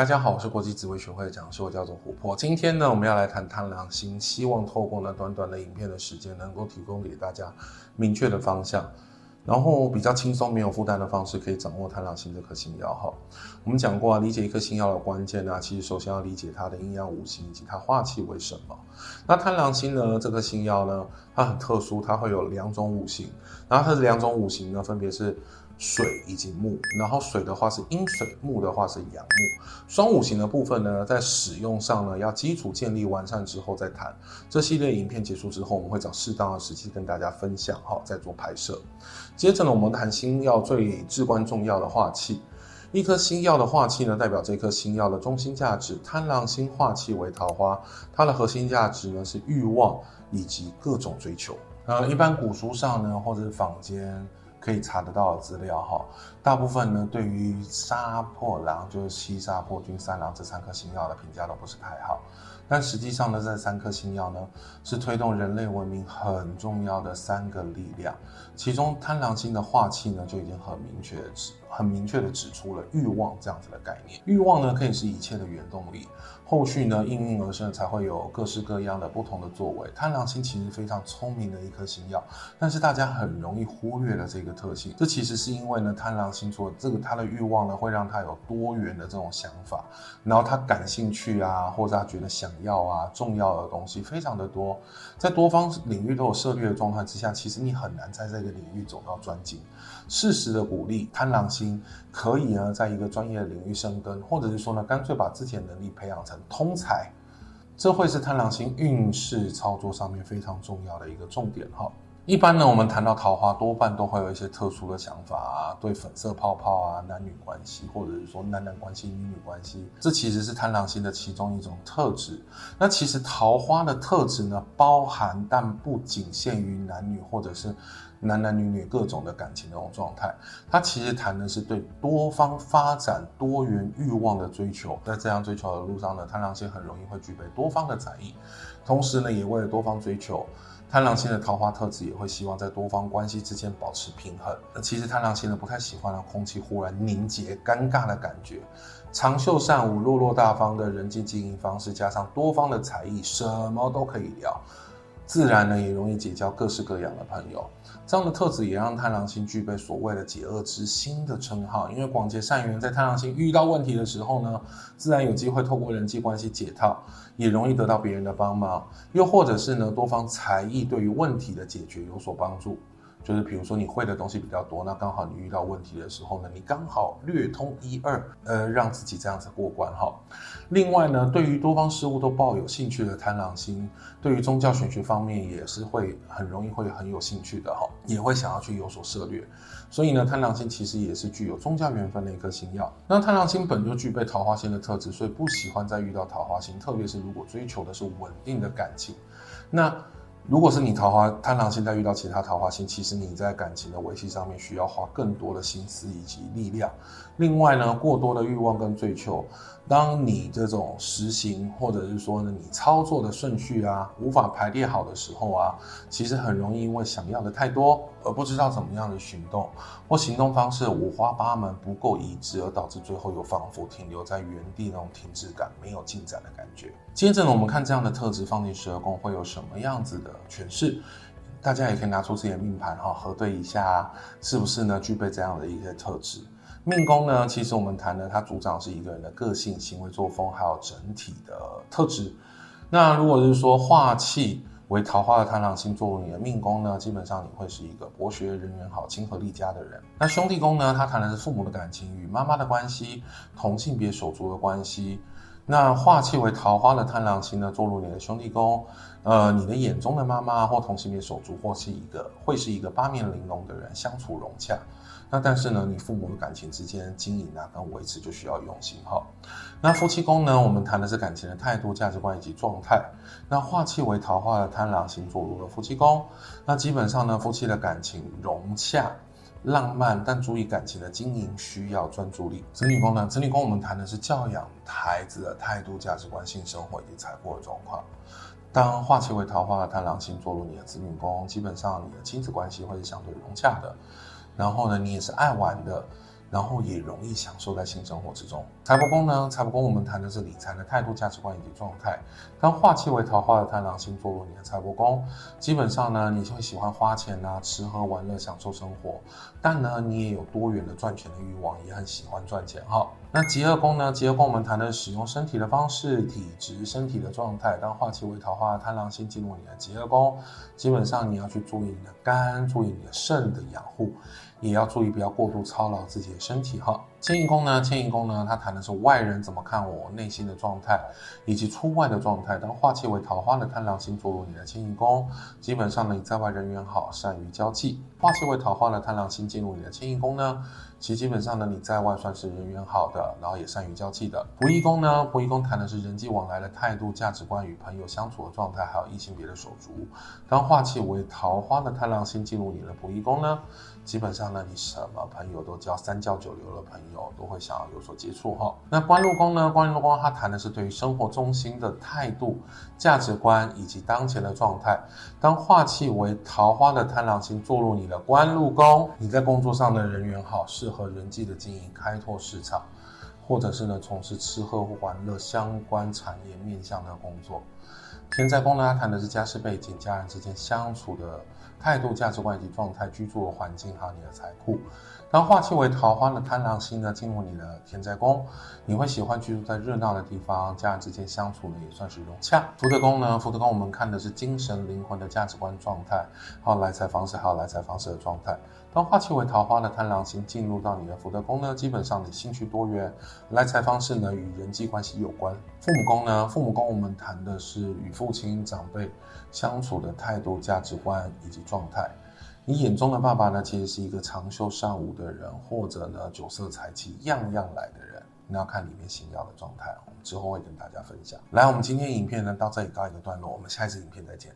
大家好，我是国际紫微学会的讲师，我叫做琥珀。今天呢，我们要来谈贪狼星，希望透过呢短短的影片的时间，能够提供给大家明确的方向，然后比较轻松、没有负担的方式，可以掌握贪狼星这颗星曜。哈，我们讲过啊，理解一颗星曜的关键呢，其实首先要理解它的阴阳五行以及它化气为什么。那贪狼星呢，这颗星曜呢，它很特殊，它会有两种五行，然后它的两种五行呢，分别是。水以及木，然后水的话是阴水，木的话是阳木。双五行的部分呢，在使用上呢，要基础建立完善之后再谈。这系列影片结束之后，我们会找适当的时机跟大家分享，好，再做拍摄。接着呢，我们谈星曜最至关重要的化气。一颗星曜的化气呢，代表这颗星曜的中心价值。贪狼星化气为桃花，它的核心价值呢是欲望以及各种追求。呃，一般古书上呢，或者是坊间。可以查得到的资料哈，大部分呢，对于杀破狼，就是西杀破军三狼这三颗星耀的评价都不是太好。但实际上呢，这三颗星耀呢，是推动人类文明很重要的三个力量。其中贪狼星的化气呢，就已经很明确很明确的指出了欲望这样子的概念。欲望呢，可以是一切的原动力。后续呢，应运而生，才会有各式各样的不同的作为。贪狼星其实非常聪明的一颗星曜，但是大家很容易忽略了这个特性。这其实是因为呢，贪狼星座这个他的欲望呢，会让他有多元的这种想法，然后他感兴趣啊，或者他觉得想要啊，重要的东西非常的多，在多方领域都有涉猎的状态之下，其实你很难在这个领域走到专精。适时的鼓励贪狼星可以呢，在一个专业领域深耕，或者是说呢，干脆把自己的能力培养成通才，这会是贪狼星运势操作上面非常重要的一个重点哈。一般呢，我们谈到桃花，多半都会有一些特殊的想法啊，对粉色泡泡啊、男女关系，或者是说男男关系、女女关系，这其实是贪狼星的其中一种特质。那其实桃花的特质呢，包含但不仅限于男女，或者是男男女女各种的感情的这种状态。它其实谈的是对多方发展、多元欲望的追求。在这样追求的路上呢，贪狼星很容易会具备多方的才艺，同时呢，也为了多方追求。贪狼星的桃花特质也会希望在多方关系之间保持平衡。那其实贪狼星呢，不太喜欢让空气忽然凝结、尴尬的感觉。长袖善舞、落落大方的人际经营方式，加上多方的才艺，什么都可以聊。自然呢，也容易结交各式各样的朋友。这样的特质也让贪狼星具备所谓的解厄之星的称号。因为广结善缘，在贪狼星遇到问题的时候呢，自然有机会透过人际关系解套，也容易得到别人的帮忙。又或者是呢，多方才艺对于问题的解决有所帮助。就是比如说你会的东西比较多，那刚好你遇到问题的时候呢，你刚好略通一二，呃，让自己这样子过关哈。另外呢，对于多方事物都抱有兴趣的贪狼星，对于宗教玄学方面也是会很容易会很有兴趣的哈，也会想要去有所涉猎。所以呢，贪狼星其实也是具有宗教缘分的一颗星曜。那贪狼星本就具备桃花星的特质，所以不喜欢再遇到桃花星，特别是如果追求的是稳定的感情，那。如果是你桃花贪狼星在遇到其他桃花星，其实你在感情的维系上面需要花更多的心思以及力量。另外呢，过多的欲望跟追求，当你这种实行或者是说呢，你操作的顺序啊，无法排列好的时候啊，其实很容易因为想要的太多，而不知道怎么样的行动，或行动方式五花八门，不够一致，而导致最后又仿佛停留在原地那种停滞感，没有进展的感觉。接着呢，我们看这样的特质放进十二宫会有什么样子的诠释？大家也可以拿出自己的命盘哈，核对一下是不是呢具备这样的一些特质。命宫呢，其实我们谈的它主掌是一个人的个性、行为作风，还有整体的特质。那如果是说化气为桃花的贪狼星坐入你的命宫呢，基本上你会是一个博学、人缘好、亲和力佳的人。那兄弟宫呢，它谈的是父母的感情与妈妈的关系，同性别手足的关系。那化气为桃花的贪狼星呢，坐入你的兄弟宫，呃，你的眼中的妈妈或同性别手足，或是一个会是一个八面玲珑的人，相处融洽。那但是呢，你父母的感情之间经营啊跟维持就需要用心哈。那夫妻宫呢，我们谈的是感情的态度、价值观以及状态。那化气为桃花的贪狼星坐入了夫妻宫，那基本上呢，夫妻的感情融洽、浪漫，但注意感情的经营需要专注力。子女宫呢，子女宫我们谈的是教养孩子的态度、价值观、性生活以及财富的状况。当化气为桃花的贪狼星坐入你的子女宫，基本上你的亲子关系会是相对融洽的。然后呢，你也是爱玩的，然后也容易享受在性生活之中。财帛宫呢，财帛宫我们谈的是理财的态度、价值观以及状态。当化气为桃花的贪狼星座入你的财帛宫，基本上呢，你就会喜欢花钱啊，吃喝玩乐，享受生活。但呢，你也有多元的赚钱的欲望，也很喜欢赚钱哈。那极恶宫呢？极恶宫我们谈的使用身体的方式、体质、身体的状态。当化气为桃花贪狼星进入你的极恶宫，基本上你要去注意你的肝，注意你的肾的养护。也要注意，不要过度操劳自己的身体哈。迁移宫呢，迁移宫呢，它谈的是外人怎么看我内心的状态，以及出外的状态。当化气为桃花的贪狼星坐入你的迁移宫，基本上呢，你在外人缘好，善于交际。化气为桃花的贪狼星进入你的迁移宫呢，其实基本上呢，你在外算是人缘好的，然后也善于交际的。仆役宫呢，仆役宫谈的是人际往来的态度、价值观与朋友相处的状态，还有异性别的手足。当化气为桃花的贪狼星进入你的仆役宫呢，基本上呢，你什么朋友都交，三教九流的朋友有都会想要有所接触哈。那官禄宫呢，官禄宫它谈的是对于生活中心的态度、价值观以及当前的状态。当化气为桃花的贪狼星坐入你的官禄宫，你在工作上的人缘好，适合人际的经营、开拓市场，或者是呢从事吃喝玩乐相关产业面向的工作。天灾宫呢，它谈的是家世背景、家人之间相处的态度、价值观以及状态、居住的环境还有你的财库。当化气为桃花的贪狼星呢，进入你的天灾宫，你会喜欢居住在热闹的地方，家人之间相处呢也算是融洽。福德宫呢，福德宫我们看的是精神灵魂的价值观状态，还有来财方式，还有来财方式的状态。当化气为桃花的贪狼星进入到你的福德宫呢，基本上你兴趣多元，来财方式呢与人际关系有关。父母宫呢，父母宫我们谈的是与父亲长辈相处的态度、价值观以及状态。你眼中的爸爸呢，其实是一个长袖善舞的人，或者呢酒色财气样样来的人。你要看里面星曜的状态，我们之后会跟大家分享。来，我们今天影片呢到这里告一个段落，我们下一次影片再见。